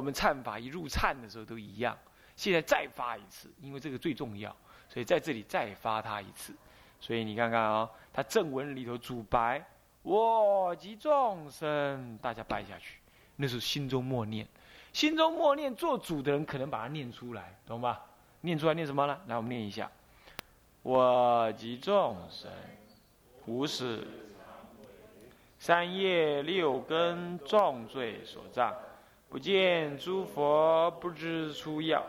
我们忏法一入忏的时候都一样。现在再发一次，因为这个最重要，所以在这里再发他一次。所以你看看啊，他正文里头主白，我及众生，大家拜下去，那是心中默念，心中默念，做主的人可能把它念出来，懂吧？念出来念什么呢？来，我们念一下，我及众生，无始三业六根重罪所障，不见诸佛不知出药。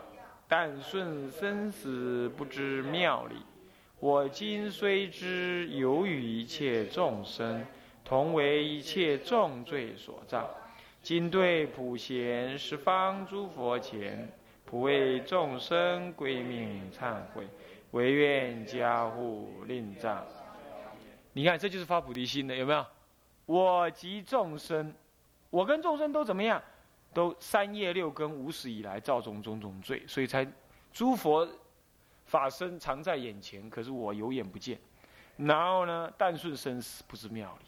但顺生死不知妙理，我今虽知有与一切众生同为一切重罪所障，今对普贤十方诸佛前，普为众生归命忏悔，唯愿加护令藏。你看，这就是发菩提心的，有没有？我及众生，我跟众生都怎么样？都三业六根无始以来造种种种罪，所以才诸佛法身常在眼前，可是我有眼不见。然后呢，但顺生死不知妙理。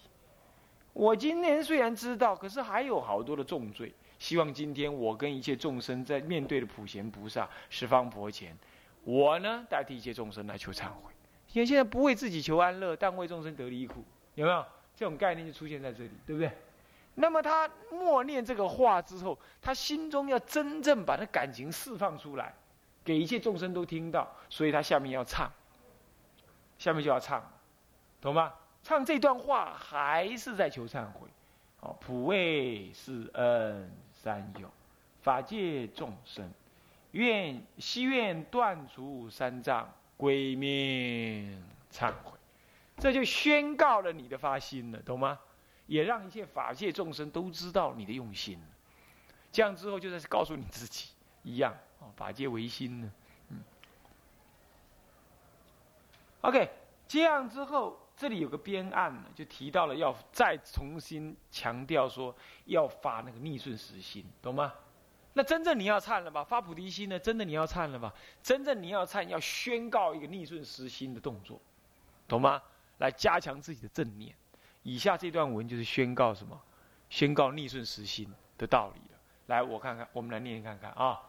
我今天虽然知道，可是还有好多的重罪。希望今天我跟一切众生在面对的普贤菩萨十方佛前，我呢代替一切众生来求忏悔。因为现在不为自己求安乐，但为众生得离苦，有没有这种概念就出现在这里，对不对？那么他默念这个话之后，他心中要真正把那感情释放出来，给一切众生都听到，所以他下面要唱，下面就要唱，懂吗？唱这段话还是在求忏悔，哦，普为是恩三有，法界众生，愿希愿断除三障，归命忏悔，这就宣告了你的发心了，懂吗？也让一切法界众生都知道你的用心，这样之后就在告诉你自己一样啊，法界唯心呢，嗯。OK，这样之后这里有个编案呢，就提到了要再重新强调说要发那个逆顺时心，懂吗？那真正你要忏了吧？发菩提心呢？真的你要忏了吧？真正你要忏，要宣告一个逆顺时心的动作，懂吗？来加强自己的正念。以下这段文就是宣告什么？宣告逆顺时心的道理了。来，我看看，我们来念看看啊。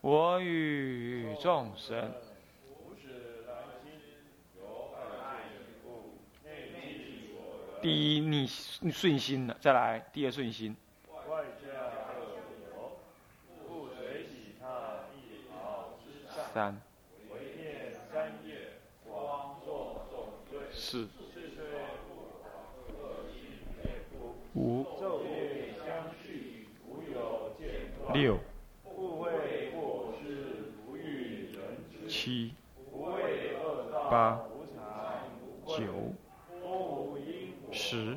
我与众生，第一逆顺心了，再来第二顺心。三。四。五六。七。八。九。十。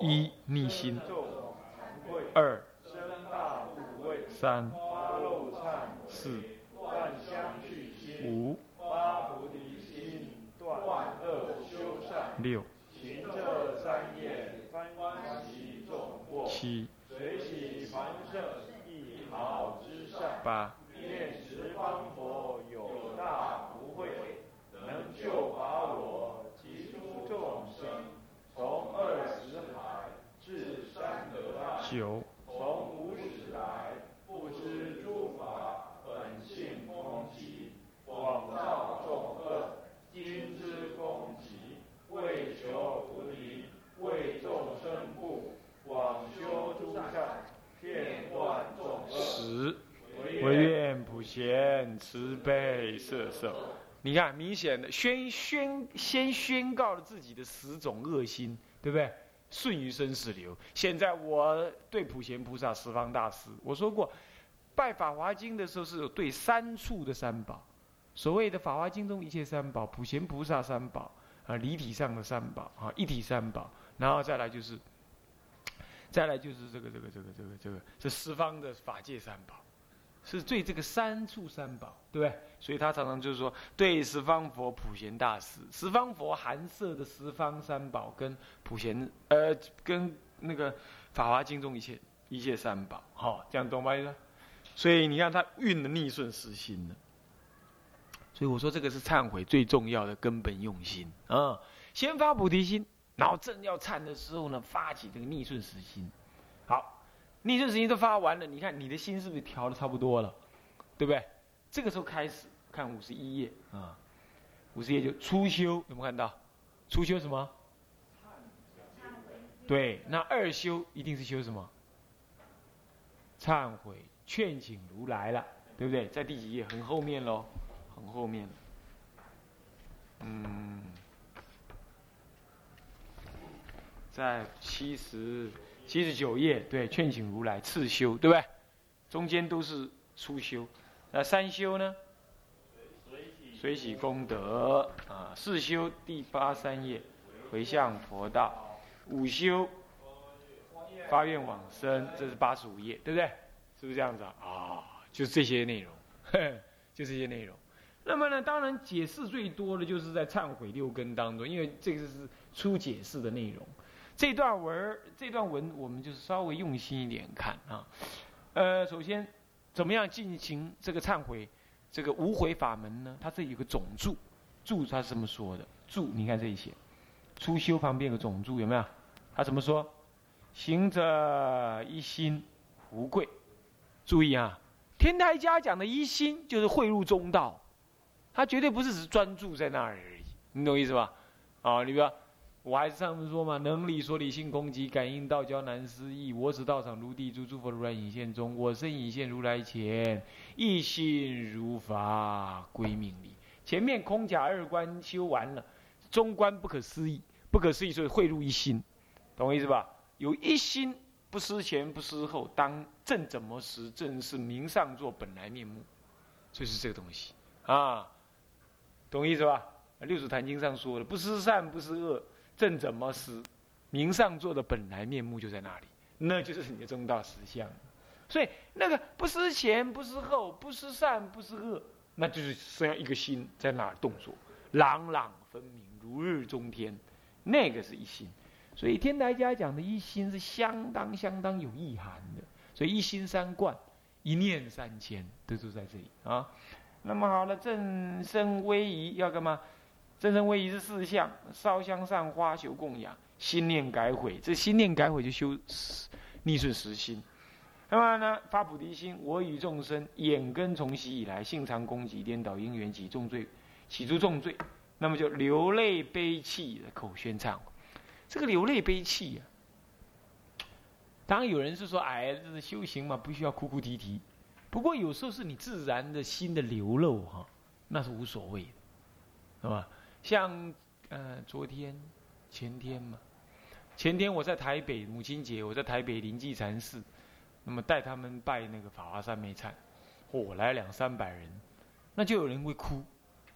一逆心。二。三。四。五七，八，愿十方佛有大福慧，能救拔我及诸众生，从二十海至三德大。九，从无始来不知诸法本性空寂，广造众恶，今之功极。为求菩提，为众生故，广修诸善，遍断众恶。十，唯愿普贤慈悲摄受。你看，明显的宣宣先宣告了自己的十种恶心，对不对？顺于生死流。现在我对普贤菩萨十方大师，我说过，拜法华经的时候是有对三处的三宝，所谓的法华经中一切三宝，普贤菩萨三宝。啊，离体上的三宝啊，一体三宝，然后再来就是，再来就是这个这个这个这个这个这十方的法界三宝，是对这个三处三宝，对不对？所以他常常就是说，对十方佛普贤大师，十方佛含摄的十方三宝跟普贤呃跟那个法华经中一切一切三宝，好，这样懂吗？所以你看他运的逆顺实心了。所以我说，这个是忏悔最重要的根本用心啊！先发菩提心，然后正要忏的时候呢，发起这个逆顺时心。好，逆顺时心都发完了，你看你的心是不是调的差不多了？对不对？这个时候开始看五十一页啊，五十页就初修，有没有看到？初修什么？对，那二修一定是修什么？忏悔，劝请如来了，对不对？在第几页？很后面喽，很后面。嗯，在七十七十九页，对，劝请如来次修，对不对？中间都是初修，那三修呢？水洗功德啊，四修第八三页，回向佛道。五修，发愿往生，这是八十五页，对不对？是不是这样子啊？啊，就这些内容，就这些内容。那么呢，当然解释最多的就是在忏悔六根当中，因为这个是初解释的内容。这段文这段文我们就是稍微用心一点看啊。呃，首先怎么样进行这个忏悔，这个无悔法门呢？它这有个总注，注它是这么说的，注你看这一些，初修旁边有个总注，有没有？他怎么说？行者一心无贵。注意啊，天台家讲的一心就是汇入中道，他绝对不是只专注在那儿而已。你懂意思吧？啊，你比如我还是上次说嘛，能理所理性攻击，感应道交难思议。我此道场如地诸诸佛如来隐现中，我身隐现如来前，一心如法归命理。前面空假二关修完了，中观不可思议，不可思议，所以汇入一心。懂我意思吧？有一心不思前不思后，当正怎么时，正是明上座本来面目，就是这个东西啊，懂意思吧？六祖坛经上说的，不思善不思恶，正怎么时，明上座的本来面目就在那里，那就是你的中道实相。所以那个不思前不思后，不思善不思恶，那就是这样一个心在那儿动作，朗朗分明，如日中天，那个是一心。所以天台家讲的一心是相当相当有意涵的，所以一心三观，一念三千，都住在这里啊。那么好了，正身威仪要干嘛？正身威仪是四相：烧香、散花、求供养、心念改悔。这心念改悔就修逆顺实心。那么呢，发菩提心，我与众生眼根从习以来，性常攻击颠倒因缘起重罪，起诸重罪，那么就流泪悲泣的口宣忏悔。这个流泪悲泣呀，当然有人是说，哎，这是修行嘛，不需要哭哭啼啼。不过有时候是你自然的心的流露哈，那是无所谓的，是吧？像呃昨天、前天嘛，前天我在台北母亲节，我在台北灵济禅寺，那么带他们拜那个法华三昧忏，嚯，来两三百人，那就有人会哭。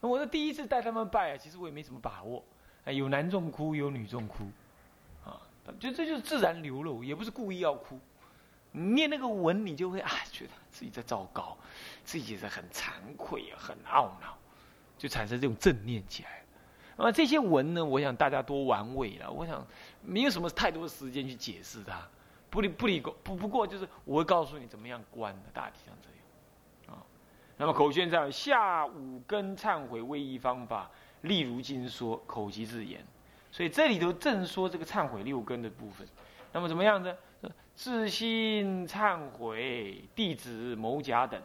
那我是第一次带他们拜啊，其实我也没什么把握，哎，有男众哭，有女众哭。啊就这就是自然流露，也不是故意要哭。念那个文，你就会啊，觉得自己在糟糕，自己是很惭愧啊，很懊恼，就产生这种正念起来。那么这些文呢，我想大家多玩味了。我想没有什么太多时间去解释它，不理不理不不过就是我会告诉你怎么样观的，大体上这样。啊，那么口宣在下五根忏悔唯一方法，例如经说口即自言。所以这里头正说这个忏悔六根的部分，那么怎么样呢？自心忏悔弟子某甲等，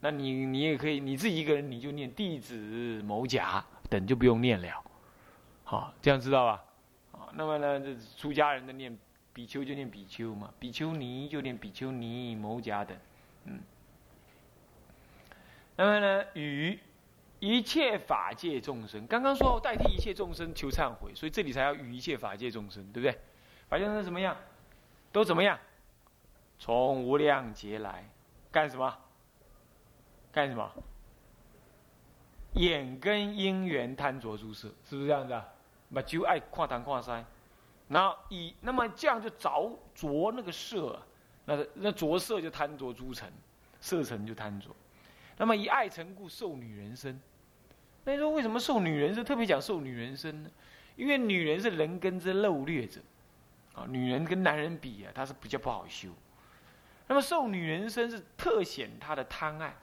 那你你也可以你自己一个人你就念弟子某甲等就不用念了，好，这样知道吧？好，那么呢，这出家人的念比丘就念比丘嘛，比丘尼就念比丘尼某甲等，嗯，那么呢与。一切法界众生，刚刚说代替一切众生求忏悔，所以这里才要与一切法界众生，对不对？法界众生怎么样？都怎么样？从无量劫来，干什么？干什么？眼根因缘贪着诸色，是不是这样子啊？把就爱跨谈跨腮，然后以那么这样就着着那个色，那那着色就贪着诸尘，色尘就贪着，那么以爱成故受女人身。那你说为什么受女人身？特别讲受女人身呢？因为女人是人根之漏劣者，啊，女人跟男人比啊，她是比较不好修。那么受女人身是特显她的贪爱。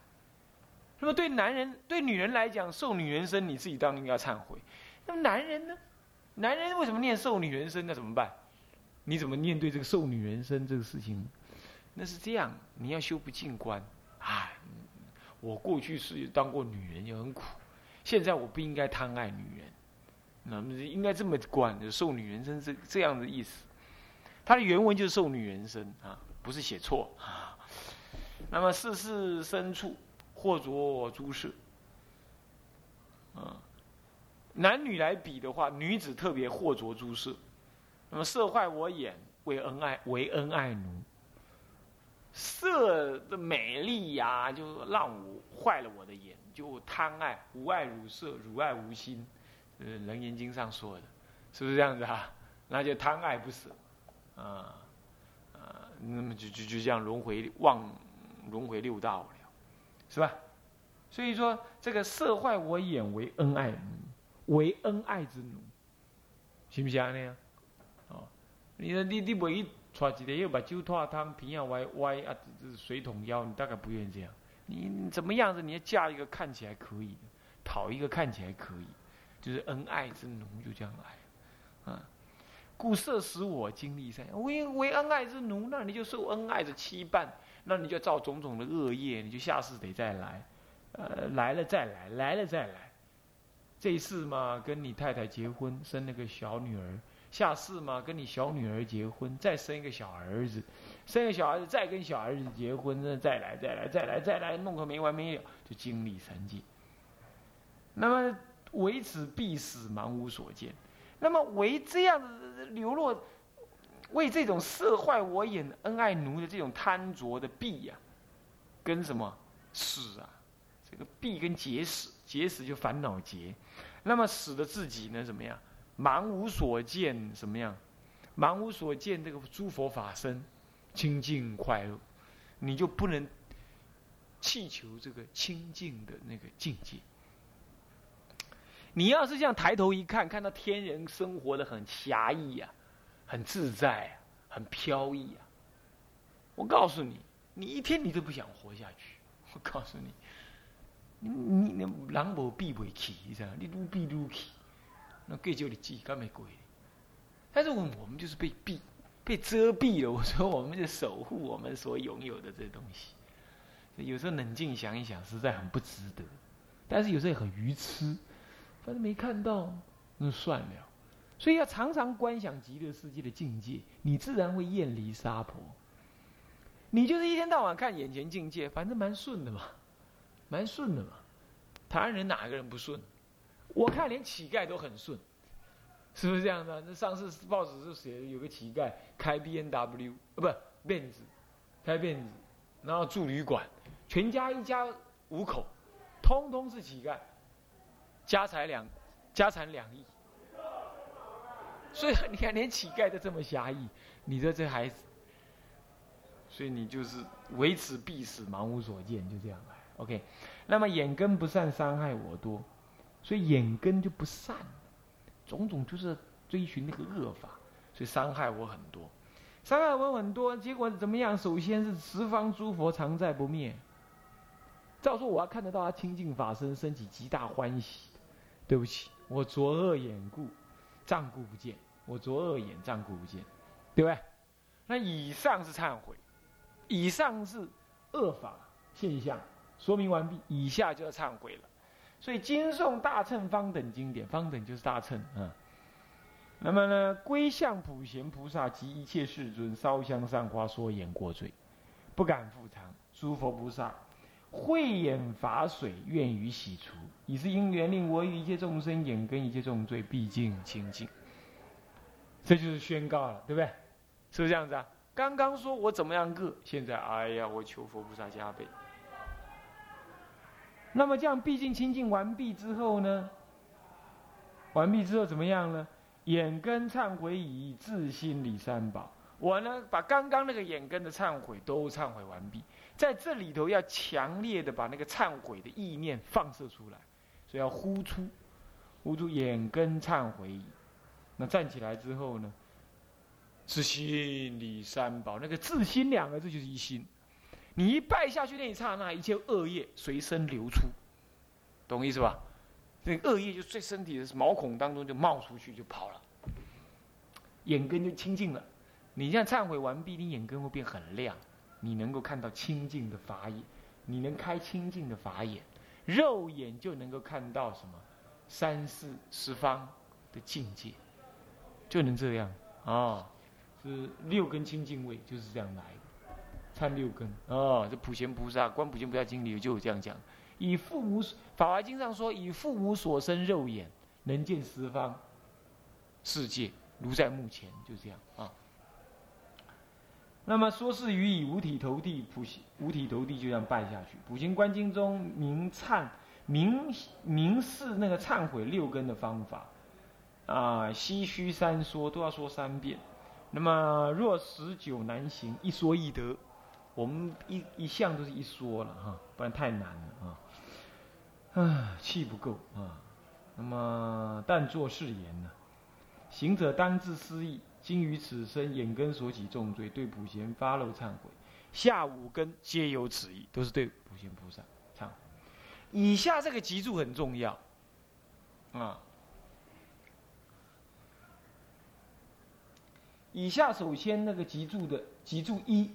那么对男人、对女人来讲，受女人身，你自己当然要忏悔。那么男人呢？男人为什么念受女人身？那怎么办？你怎么面对这个受女人身这个事情？那是这样，你要修不净观。啊，我过去是当过女人，也很苦。现在我不应该贪爱女人，那么应该这么观，受女人身这这样的意思。它的原文就是受女人身啊，不是写错啊。那么世事深处，或着诸色。啊，男女来比的话，女子特别或着诸色。那么色坏我眼，为恩爱为恩爱奴。色的美丽呀，就让我坏了我的眼，就贪爱，无爱如色，如爱无心，呃，《楞严经》上说的，是不是这样子啊？那就贪爱不舍，啊啊，那么就就就这样轮回忘，轮回六道，是吧？所以说，这个色坏我眼为恩爱，为恩爱之奴，行不行那样？哦，你你你为。揣一个又把酒托汤，平要歪歪啊，这水桶腰，你大概不愿意这样。你怎么样子？你要嫁一个看起来可以，讨一个看起来可以，就是恩爱之奴，就这样来。啊，故色使我经历善，为为恩爱之奴，那你就受恩爱的羁绊，那你就造种种的恶业，你就下世得再来，呃，来了再来，来了再来。这一世嘛，跟你太太结婚，生了个小女儿。下世嘛，跟你小女儿结婚，再生一个小儿子，生个小儿子，再跟小儿子结婚，那再来，再来，再来，再来，弄个没完没了，就经历三界。那么为此必死，盲无所见。那么为这样的流落，为这种色坏我眼、恩爱奴的这种贪着的弊呀，跟什么死啊？这个弊跟结死，结死就烦恼结。那么死的自己呢？怎么样？盲无所见，什么样？盲无所见，这个诸佛法身清净快乐，你就不能祈求这个清净的那个境界。你要是这样抬头一看，看到天人生活的很狭义呀，很自在啊，很飘逸啊，我告诉你，你一天你都不想活下去。我告诉你，你你你人无闭不起，是吧？你愈闭愈起。那贵就你记，干没贵？但是我我们就是被避、被遮蔽了。我说我们就守护我们所拥有的这东西。有时候冷静想一想，实在很不值得。但是有时候也很愚痴，反正没看到，那算了。所以要常常观想极乐世界的境界，你自然会厌离娑婆。你就是一天到晚看眼前境界，反正蛮顺的嘛，蛮顺的嘛。台湾人哪个人不顺？我看连乞丐都很顺，是不是这样的？那上次报纸是写有个乞丐开 B N W，呃，不辫子开辫子然后住旅馆，全家一家五口，通通是乞丐，家财两，家产两亿，所以你看连乞丐都这么狭义，你说这孩子，所以你就是为此必死，盲无所见，就这样来。OK，那么眼根不善，伤害我多。所以眼根就不善，种种就是追寻那个恶法，所以伤害我很多，伤害我很多。结果怎么样？首先是十方诸佛常在不灭。照说我要看得到他清净法身，升起极大欢喜。对不起，我左恶眼故障故不见，我着恶眼障故不见，对不对？那以上是忏悔，以上是恶法现象，说明完毕。以下就要忏悔了。所以经诵大乘方等经典，方等就是大乘啊。那么呢，归向普贤菩萨及一切世尊，烧香上花，说言过罪，不敢复藏。诸佛菩萨慧眼法水，愿于洗除，你是因缘，令我与一切众生眼根一切重罪，毕竟清净。这就是宣告了，对不对？是不是这样子啊？刚刚说我怎么样个，现在哎呀，我求佛菩萨加倍。那么这样，毕竟清净完毕之后呢？完毕之后怎么样呢？眼根忏悔已，自心理三宝。我呢，把刚刚那个眼根的忏悔都忏悔完毕，在这里头要强烈的把那个忏悔的意念放射出来，所以要呼出，呼出眼根忏悔。那站起来之后呢？自心理三宝，那个自心两个字就是一心。你一拜下去那一刹那，一切恶业随身流出，懂意思吧？那恶业就在身体的毛孔当中就冒出去就跑了，眼根就清净了。你这样忏悔完毕，你眼根会变很亮，你能够看到清净的法眼，你能开清净的法眼，肉眼就能够看到什么三世十方的境界，就能这样啊。是六根清净位就是这样来的，参六根啊。这普贤菩萨观普贤菩萨经里就有这样讲，以父母法华经上说，以父母所生肉眼能见十方世界，如在目前，就这样啊。那么说是于以五体投地，普行五体投地就这样拜下去。普贤观经中明忏明明示那个忏悔六根的方法啊，唏嘘三说都要说三遍。那么若十九难行，一说易得。我们一一向都是一说了哈，不然太难了啊。唉，气不够啊。那么但作是言呢，行者当自思议，今于此生眼根所起重罪，对普贤发露忏悔。下五根皆有此意，都是对普贤菩萨忏悔。以下这个集注很重要啊。以下首先那个集注的集注一，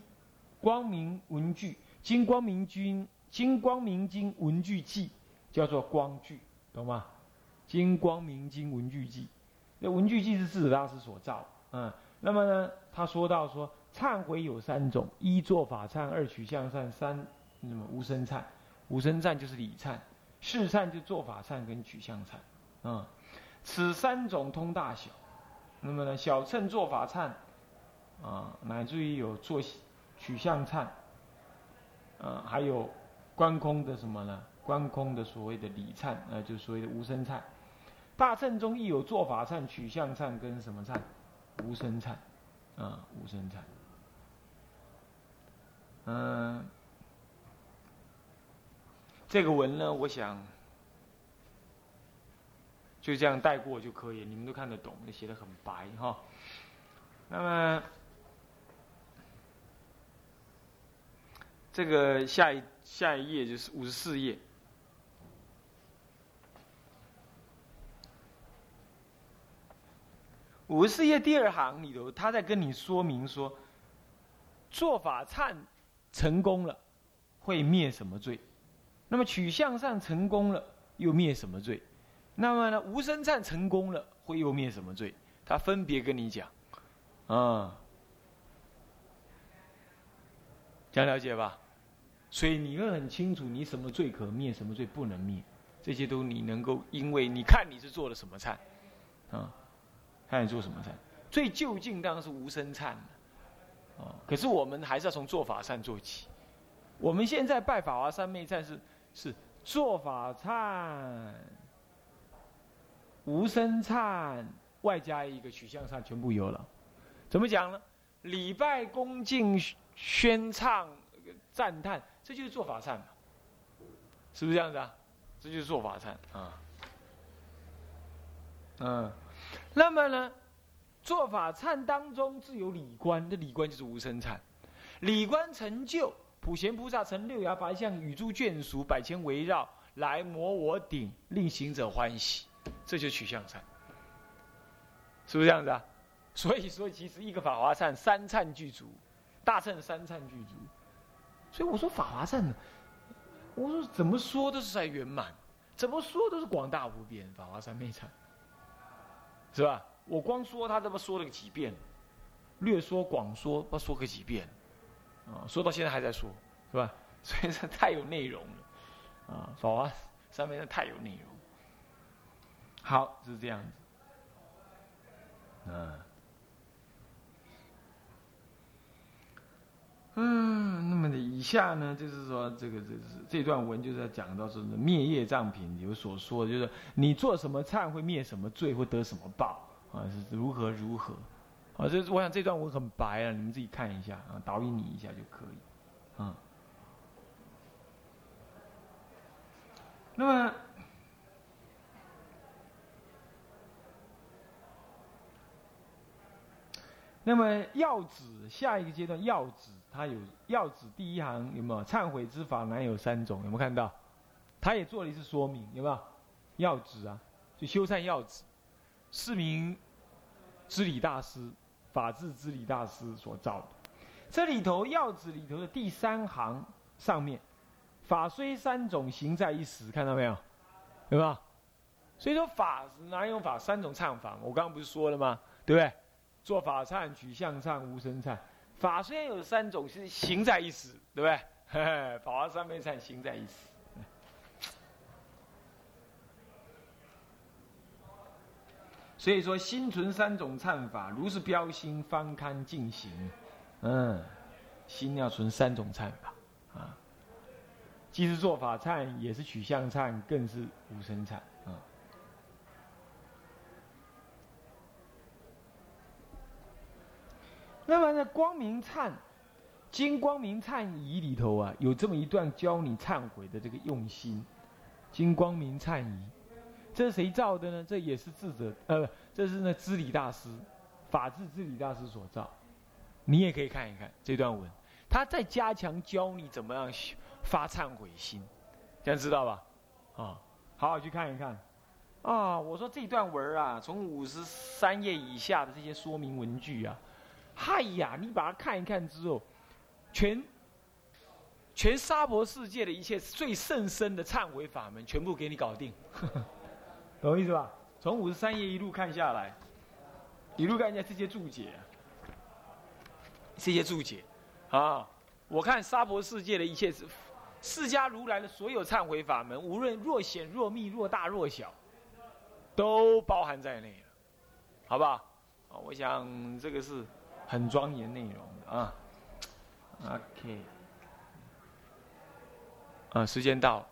光明文具经光明经经光明经文具记，叫做光具，懂吗？经光明经文具记，那文具记是智者大师所造，嗯，那么呢，他说到说忏悔有三种：一做法忏，二取向善，三那么无生忏。无生忏就是礼忏，事忏就做法忏跟取向忏，嗯，此三种通大小。那么呢，小乘做法忏，啊，乃至于有做取向忏，啊，还有观空的什么呢？观空的所谓的礼忏，呃，就所谓的无声忏。大乘中亦有做法忏、取向忏跟什么忏？无生产，啊，无生产。嗯，这个文呢，我想。就这样带过就可以，你们都看得懂，写的很白哈。那么这个下一下一页就是五十四页，五十四页第二行里头，他在跟你说明说，做法忏成功了会灭什么罪？那么取向上成功了又灭什么罪？那么呢，无声忏成功了，会又灭什么罪？他分别跟你讲，啊，这样了解吧？所以你会很清楚，你什么罪可灭，什么罪不能灭，这些都你能够，因为你看你是做了什么忏，啊，看你做什么忏，最就近当然是无声忏啊，可是我们还是要从做法忏做起。我们现在拜法华三昧忏是是做法忏。无声忏外加一个取向忏，全部有了。怎么讲呢？礼拜恭敬宣唱赞叹，这就是做法忏嘛？是不是这样子啊？这就是做法忏啊。嗯，那么呢，做法忏当中自有理观，这理观就是无生忏。理观成就，普贤菩萨成六牙白象，与诸眷属百千围绕，来摩我顶，令行者欢喜。这就取向忏，是不是这样子啊？所以说，其实一个法华忏三忏具足，大忏三忏具足。所以我说法华忏呢，我说怎么说都是在圆满，怎么说都是广大无边。法华三昧忏，是吧？我光说他这么说了个几遍，略说广说，不说个几遍，啊，说到现在还在说，是吧？所以这太有内容了，啊，好啊，上面的太有内容。好，就是这样子。嗯，嗯，那么的以下呢，就是说这个这是这段文就是要讲到说灭业障品有所说，就是你做什么忏会灭什么罪，会得什么报啊？是如何如何？啊，这我想这段文很白啊，你们自己看一下啊，导引你一下就可以。啊，那么。那么要旨下一个阶段要旨，它有要旨第一行有没有？忏悔之法难有三种，有没有看到？他也做了一次说明，有没有？要旨啊，就修忏要旨，是名知礼大师法治知理大师所造。这里头要旨里头的第三行上面，法虽三种，行在一时，看到没有？对吧？所以说法哪用法？三种唱法，我刚刚不是说了吗？对不对？做法忏、取相忏、无声忏。法虽然有三种，是行在一时，对不对？法华三昧忏，行在一时。所以说，心存三种忏法，如是标心，方堪进行。嗯，心要存三种忏法啊，既是做法忏，也是取相忏，更是无声忏那么呢，光明忏，经光明忏仪里头啊，有这么一段教你忏悔的这个用心。经光明忏仪，这是谁造的呢？这也是智者，呃，这是那知理大师，法治知理大师所造。你也可以看一看这段文，他在加强教你怎么样发忏悔心，这样知道吧？啊，好好去看一看。啊，我说这段文啊，从五十三页以下的这些说明文句啊，嗨呀，你把它看一看之后，全全沙婆世界的一切最甚深的忏悔法门，全部给你搞定，懂我意思吧？从五十三页一路看下来，一路看一下这些注解。这些注解，啊，我看沙婆世界的一切是释迦如来的所有忏悔法门，无论若显若密、若大若小，都包含在内了，好不好？啊，我想这个是很庄严内容的啊。OK，啊，时间到，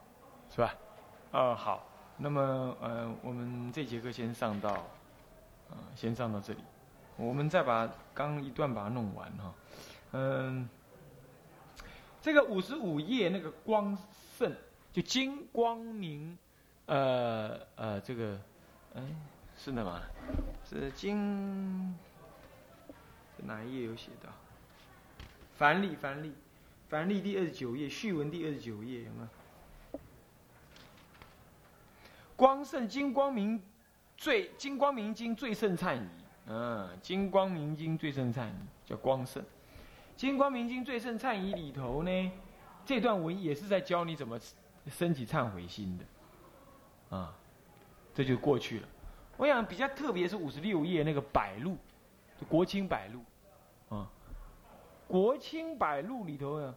是吧？啊，好，那么呃，我们这节课先上到，啊，先上到这里。我们再把刚一段把它弄完哈，嗯，这个五十五页那个光盛就金光明，呃呃这个，哎是的吗？是金，哪一页有写到？繁历繁历繁历第二十九页序文第二十九页有没有？光圣金光明最金光明经最胜忏仪。嗯，《金光明经》最胜忏仪叫光圣，《金光明经》最胜忏仪里头呢，这段文也是在教你怎么升起忏悔心的，啊，这就过去了。我想比较特别是五十六页那个百录，国清百录，啊，国清百录里头呢，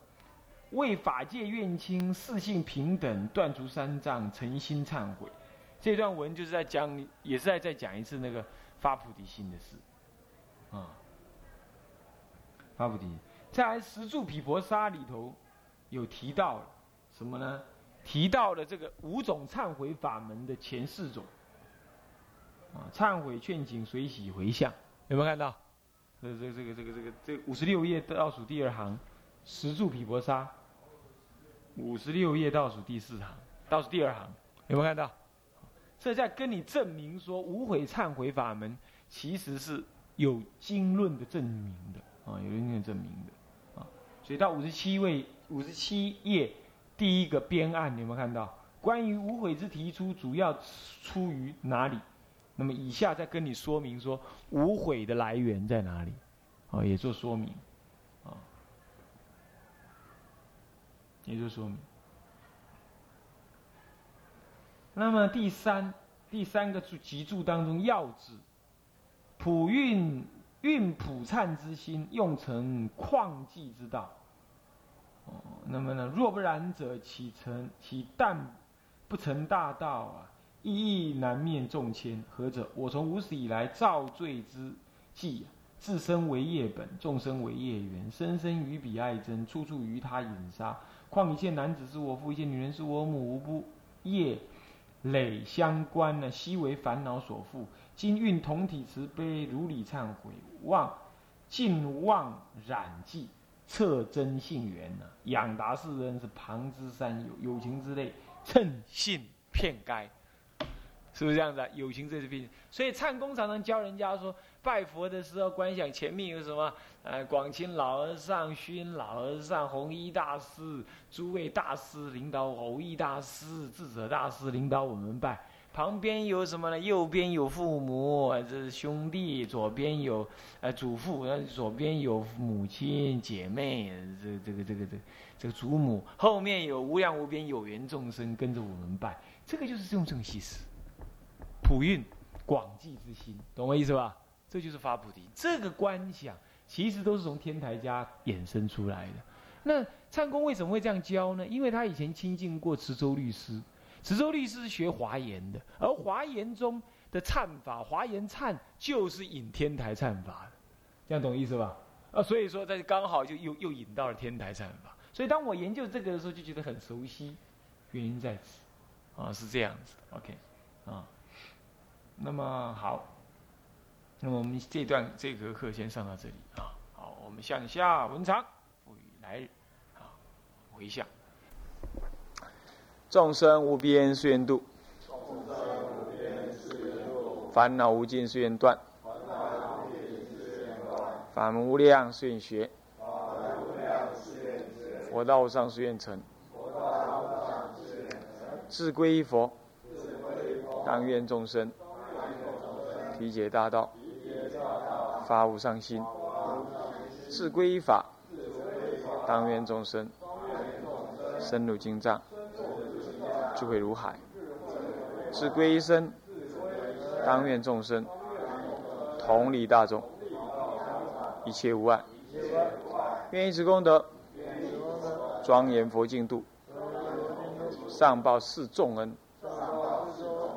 为法界愿亲，四性平等，断除三障，诚心忏悔。这段文就是在讲，也是在再讲一次那个。发菩提心的事，啊，发菩提。在十住毗婆沙里头，有提到什么呢？提到了这个五种忏悔法门的前四种，啊，忏悔、劝请、随喜、回向，有没有看到？这、这、这个、这个、这个、这五十六页倒数第二行，十柱毗婆沙，五十六页倒数第四行，倒数第二行，有没有看到？这在跟你证明说，无悔忏悔法门其实是有经论的证明的啊，有经论证明的啊。所以到五十七位、五十七页第一个编案，你有没有看到？关于无悔之提出，主要出于哪里？那么以下再跟你说明说，无悔的来源在哪里？啊，也做说明啊，也做说明。那么第三第三个注集注当中要旨，普运运普忏之心，用成旷济之道。哦，那么呢，若不然者，岂成岂但不成大道啊？意义难面众千。何者？我从无始以来造罪之际，自身为业本，众生为业缘，生生于彼爱憎，处处于他引杀。况一切男子是我父，一切女人是我母，无不业。累相关呢，悉为烦恼所缚。今运同体慈悲，如理忏悔，望尽忘染迹，测真性缘呢，养达世人是旁之三友，友情之类，称信骗该。是不是这样子啊？友情这是病，所以唱功常常教人家说，拜佛的时候观想前面有什么？呃，广清老和尚、熏老和尚、弘一大师、诸位大师领导，弘一大师、智者大师领导我们拜，旁边有什么呢？右边有父母，这是兄弟；左边有呃祖父，呃左边有母亲姐妹，这这个这个这个这个祖母。后面有无量无边有缘众生跟着我们拜，这个就是众生西施，普运广济之心，懂我意思吧？这就是发菩提。这个观想其实都是从天台家衍生出来的。那唱功为什么会这样教呢？因为他以前亲近过池州律师。池州律师是学华严的，而华严中的忏法，华严忏就是引天台忏法的，这样懂意思吧？啊，所以说在刚好就又又引到了天台忏法。所以当我研究这个的时候，就觉得很熟悉，原因在此，啊，是这样子。OK，啊，那么好，那么我们这段这个课先上到这里啊。好，我们向下文长，赋予来日，啊，回向。众生无边誓愿度，烦恼无尽誓愿断，法门无量誓愿学，佛道无上誓愿成，自归依佛，当愿众生体解大道，发无上心，自归依法，当愿众生深入经藏。智慧如海，自归依身，当愿众生同理大众，一切无碍。愿以此功德，庄严佛净土，上报四重恩，